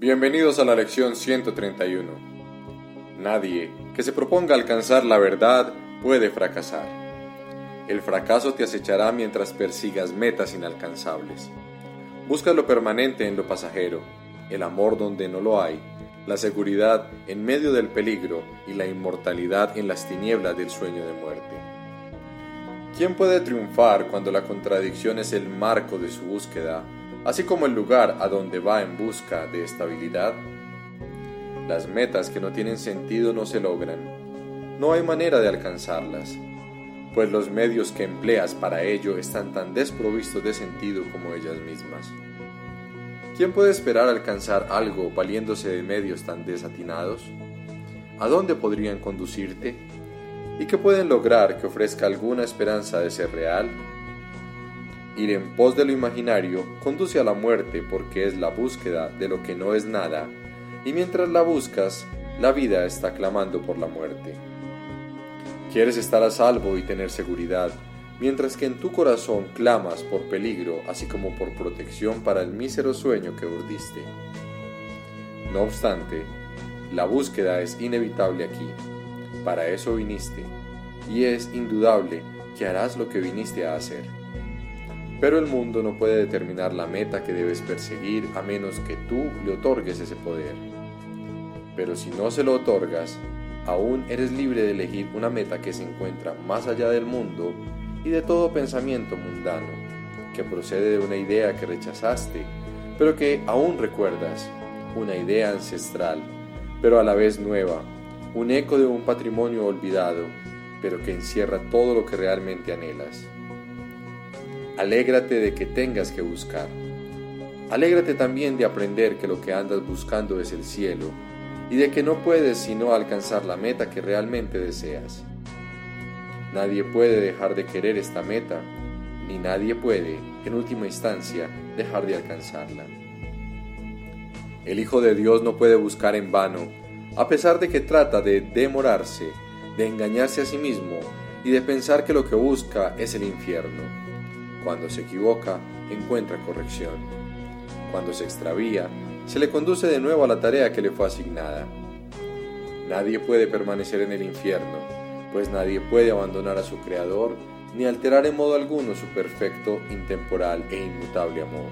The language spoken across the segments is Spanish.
Bienvenidos a la lección 131. Nadie que se proponga alcanzar la verdad puede fracasar. El fracaso te acechará mientras persigas metas inalcanzables. Busca lo permanente en lo pasajero, el amor donde no lo hay, la seguridad en medio del peligro y la inmortalidad en las tinieblas del sueño de muerte. ¿Quién puede triunfar cuando la contradicción es el marco de su búsqueda así como el lugar a donde va en busca de estabilidad. Las metas que no tienen sentido no se logran. No hay manera de alcanzarlas, pues los medios que empleas para ello están tan desprovistos de sentido como ellas mismas. ¿Quién puede esperar alcanzar algo valiéndose de medios tan desatinados? ¿A dónde podrían conducirte? ¿Y qué pueden lograr que ofrezca alguna esperanza de ser real? Ir en pos de lo imaginario conduce a la muerte porque es la búsqueda de lo que no es nada, y mientras la buscas, la vida está clamando por la muerte. Quieres estar a salvo y tener seguridad, mientras que en tu corazón clamas por peligro, así como por protección para el mísero sueño que urdiste. No obstante, la búsqueda es inevitable aquí. Para eso viniste, y es indudable que harás lo que viniste a hacer. Pero el mundo no puede determinar la meta que debes perseguir a menos que tú le otorgues ese poder. Pero si no se lo otorgas, aún eres libre de elegir una meta que se encuentra más allá del mundo y de todo pensamiento mundano, que procede de una idea que rechazaste, pero que aún recuerdas, una idea ancestral, pero a la vez nueva, un eco de un patrimonio olvidado, pero que encierra todo lo que realmente anhelas. Alégrate de que tengas que buscar. Alégrate también de aprender que lo que andas buscando es el cielo y de que no puedes sino alcanzar la meta que realmente deseas. Nadie puede dejar de querer esta meta, ni nadie puede, en última instancia, dejar de alcanzarla. El Hijo de Dios no puede buscar en vano, a pesar de que trata de demorarse, de engañarse a sí mismo y de pensar que lo que busca es el infierno. Cuando se equivoca, encuentra corrección. Cuando se extravía, se le conduce de nuevo a la tarea que le fue asignada. Nadie puede permanecer en el infierno, pues nadie puede abandonar a su Creador ni alterar en modo alguno su perfecto, intemporal e inmutable amor.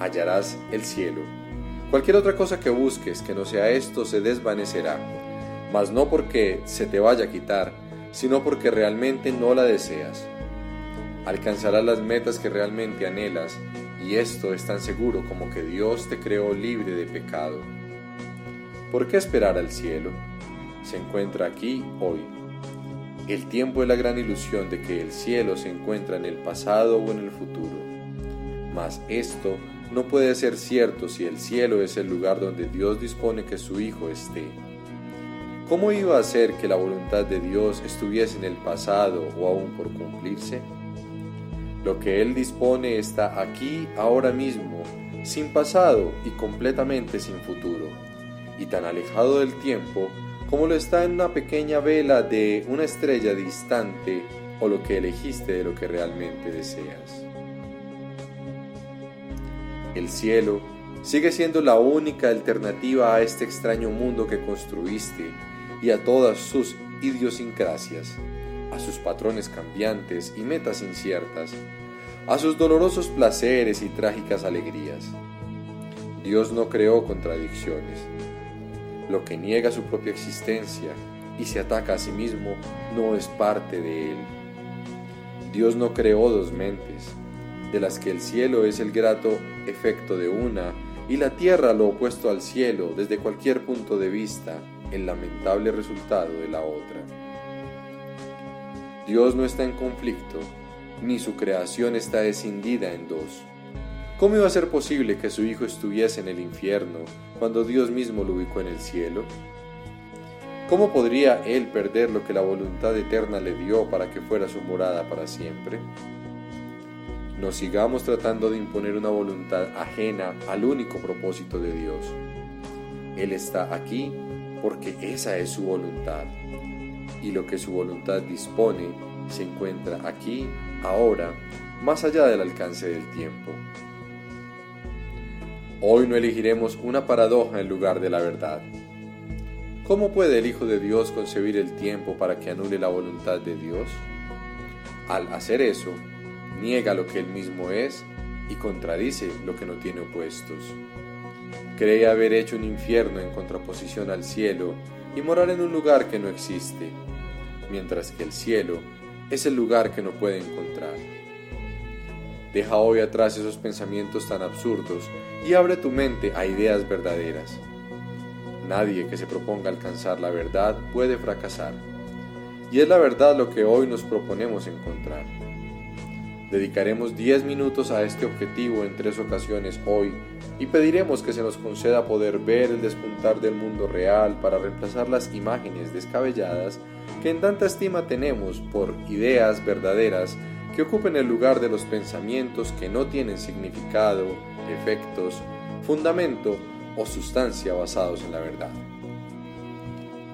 Hallarás el cielo. Cualquier otra cosa que busques que no sea esto se desvanecerá, mas no porque se te vaya a quitar, sino porque realmente no la deseas alcanzarás las metas que realmente anhelas y esto es tan seguro como que Dios te creó libre de pecado. ¿Por qué esperar al cielo? Se encuentra aquí hoy. El tiempo es la gran ilusión de que el cielo se encuentra en el pasado o en el futuro. Mas esto no puede ser cierto si el cielo es el lugar donde Dios dispone que su Hijo esté. ¿Cómo iba a ser que la voluntad de Dios estuviese en el pasado o aún por cumplirse? Lo que Él dispone está aquí, ahora mismo, sin pasado y completamente sin futuro, y tan alejado del tiempo como lo está en una pequeña vela de una estrella distante o lo que elegiste de lo que realmente deseas. El cielo sigue siendo la única alternativa a este extraño mundo que construiste y a todas sus idiosincrasias a sus patrones cambiantes y metas inciertas, a sus dolorosos placeres y trágicas alegrías. Dios no creó contradicciones. Lo que niega su propia existencia y se ataca a sí mismo no es parte de él. Dios no creó dos mentes, de las que el cielo es el grato efecto de una y la tierra lo opuesto al cielo desde cualquier punto de vista, el lamentable resultado de la otra. Dios no está en conflicto, ni su creación está escindida en dos. ¿Cómo iba a ser posible que su Hijo estuviese en el infierno cuando Dios mismo lo ubicó en el cielo? ¿Cómo podría Él perder lo que la voluntad eterna le dio para que fuera su morada para siempre? No sigamos tratando de imponer una voluntad ajena al único propósito de Dios. Él está aquí porque esa es su voluntad y lo que su voluntad dispone se encuentra aquí, ahora, más allá del alcance del tiempo. Hoy no elegiremos una paradoja en lugar de la verdad. ¿Cómo puede el Hijo de Dios concebir el tiempo para que anule la voluntad de Dios? Al hacer eso, niega lo que él mismo es y contradice lo que no tiene opuestos. Cree haber hecho un infierno en contraposición al cielo y morar en un lugar que no existe, mientras que el cielo es el lugar que no puede encontrar. Deja hoy atrás esos pensamientos tan absurdos y abre tu mente a ideas verdaderas. Nadie que se proponga alcanzar la verdad puede fracasar. Y es la verdad lo que hoy nos proponemos encontrar. Dedicaremos 10 minutos a este objetivo en tres ocasiones hoy y pediremos que se nos conceda poder ver el despuntar del mundo real para reemplazar las imágenes descabelladas que en tanta estima tenemos por ideas verdaderas que ocupen el lugar de los pensamientos que no tienen significado, efectos, fundamento o sustancia basados en la verdad.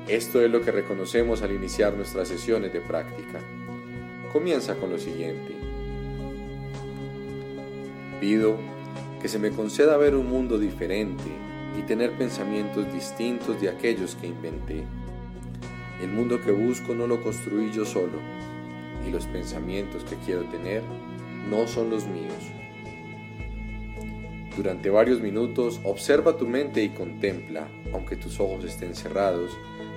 Esto es lo que reconocemos al iniciar nuestras sesiones de práctica. Comienza con lo siguiente. Pido que se me conceda ver un mundo diferente y tener pensamientos distintos de aquellos que inventé. El mundo que busco no lo construí yo solo, y los pensamientos que quiero tener no son los míos. Durante varios minutos observa tu mente y contempla, aunque tus ojos estén cerrados,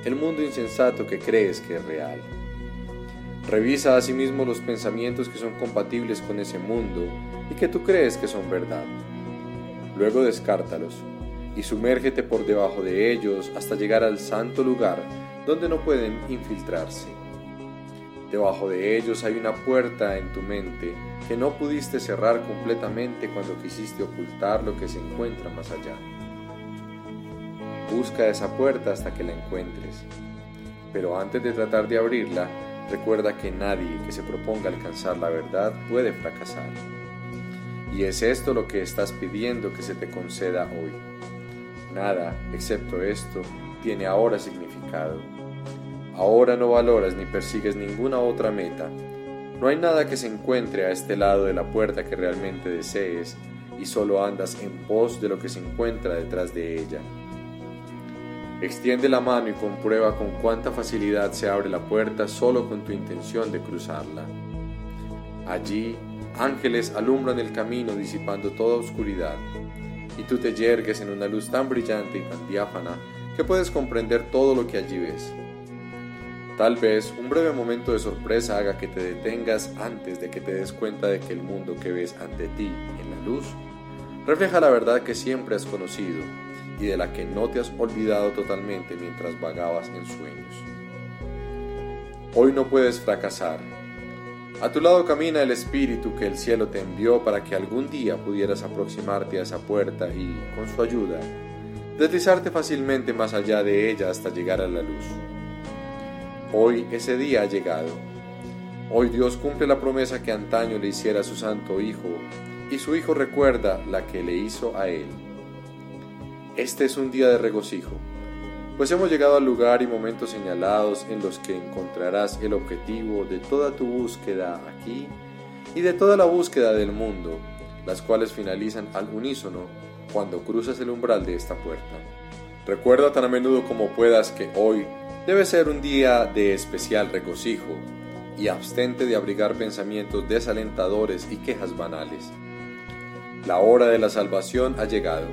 el mundo insensato que crees que es real. Revisa asimismo los pensamientos que son compatibles con ese mundo y que tú crees que son verdad. Luego descártalos y sumérgete por debajo de ellos hasta llegar al santo lugar donde no pueden infiltrarse. Debajo de ellos hay una puerta en tu mente que no pudiste cerrar completamente cuando quisiste ocultar lo que se encuentra más allá. Busca esa puerta hasta que la encuentres, pero antes de tratar de abrirla, recuerda que nadie que se proponga alcanzar la verdad puede fracasar. Y es esto lo que estás pidiendo que se te conceda hoy. Nada, excepto esto, tiene ahora significado. Ahora no valoras ni persigues ninguna otra meta. No hay nada que se encuentre a este lado de la puerta que realmente desees y solo andas en pos de lo que se encuentra detrás de ella. Extiende la mano y comprueba con cuánta facilidad se abre la puerta solo con tu intención de cruzarla. Allí ángeles alumbran el camino disipando toda oscuridad, y tú te yergues en una luz tan brillante y tan diáfana que puedes comprender todo lo que allí ves. Tal vez un breve momento de sorpresa haga que te detengas antes de que te des cuenta de que el mundo que ves ante ti en la luz refleja la verdad que siempre has conocido y de la que no te has olvidado totalmente mientras vagabas en sueños. Hoy no puedes fracasar. A tu lado camina el Espíritu que el cielo te envió para que algún día pudieras aproximarte a esa puerta y, con su ayuda, deslizarte fácilmente más allá de ella hasta llegar a la luz. Hoy ese día ha llegado. Hoy Dios cumple la promesa que antaño le hiciera a su Santo Hijo, y su Hijo recuerda la que le hizo a Él. Este es un día de regocijo, pues hemos llegado al lugar y momentos señalados en los que encontrarás el objetivo de toda tu búsqueda aquí y de toda la búsqueda del mundo, las cuales finalizan al unísono cuando cruzas el umbral de esta puerta. Recuerda tan a menudo como puedas que hoy Debe ser un día de especial regocijo y abstente de abrigar pensamientos desalentadores y quejas banales. La hora de la salvación ha llegado.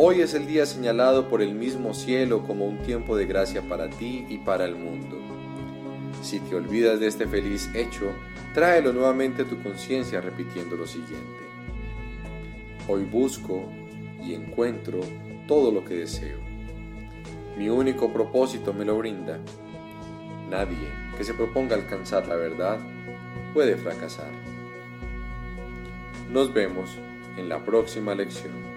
Hoy es el día señalado por el mismo cielo como un tiempo de gracia para ti y para el mundo. Si te olvidas de este feliz hecho, tráelo nuevamente a tu conciencia repitiendo lo siguiente. Hoy busco y encuentro todo lo que deseo. Mi único propósito me lo brinda. Nadie que se proponga alcanzar la verdad puede fracasar. Nos vemos en la próxima lección.